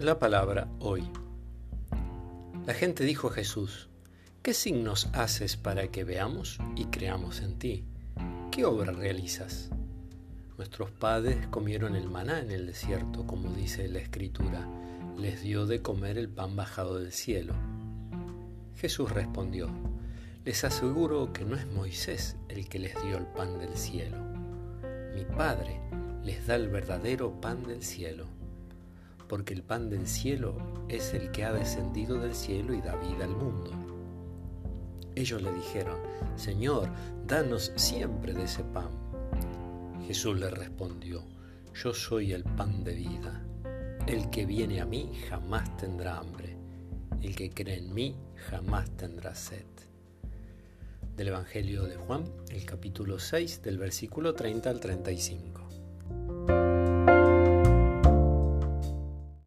La palabra hoy. La gente dijo a Jesús, ¿qué signos haces para que veamos y creamos en ti? ¿Qué obra realizas? Nuestros padres comieron el maná en el desierto, como dice la Escritura, les dio de comer el pan bajado del cielo. Jesús respondió, les aseguro que no es Moisés el que les dio el pan del cielo. Mi Padre les da el verdadero pan del cielo porque el pan del cielo es el que ha descendido del cielo y da vida al mundo. Ellos le dijeron, Señor, danos siempre de ese pan. Jesús le respondió, Yo soy el pan de vida. El que viene a mí jamás tendrá hambre. El que cree en mí jamás tendrá sed. Del Evangelio de Juan, el capítulo 6, del versículo 30 al 35.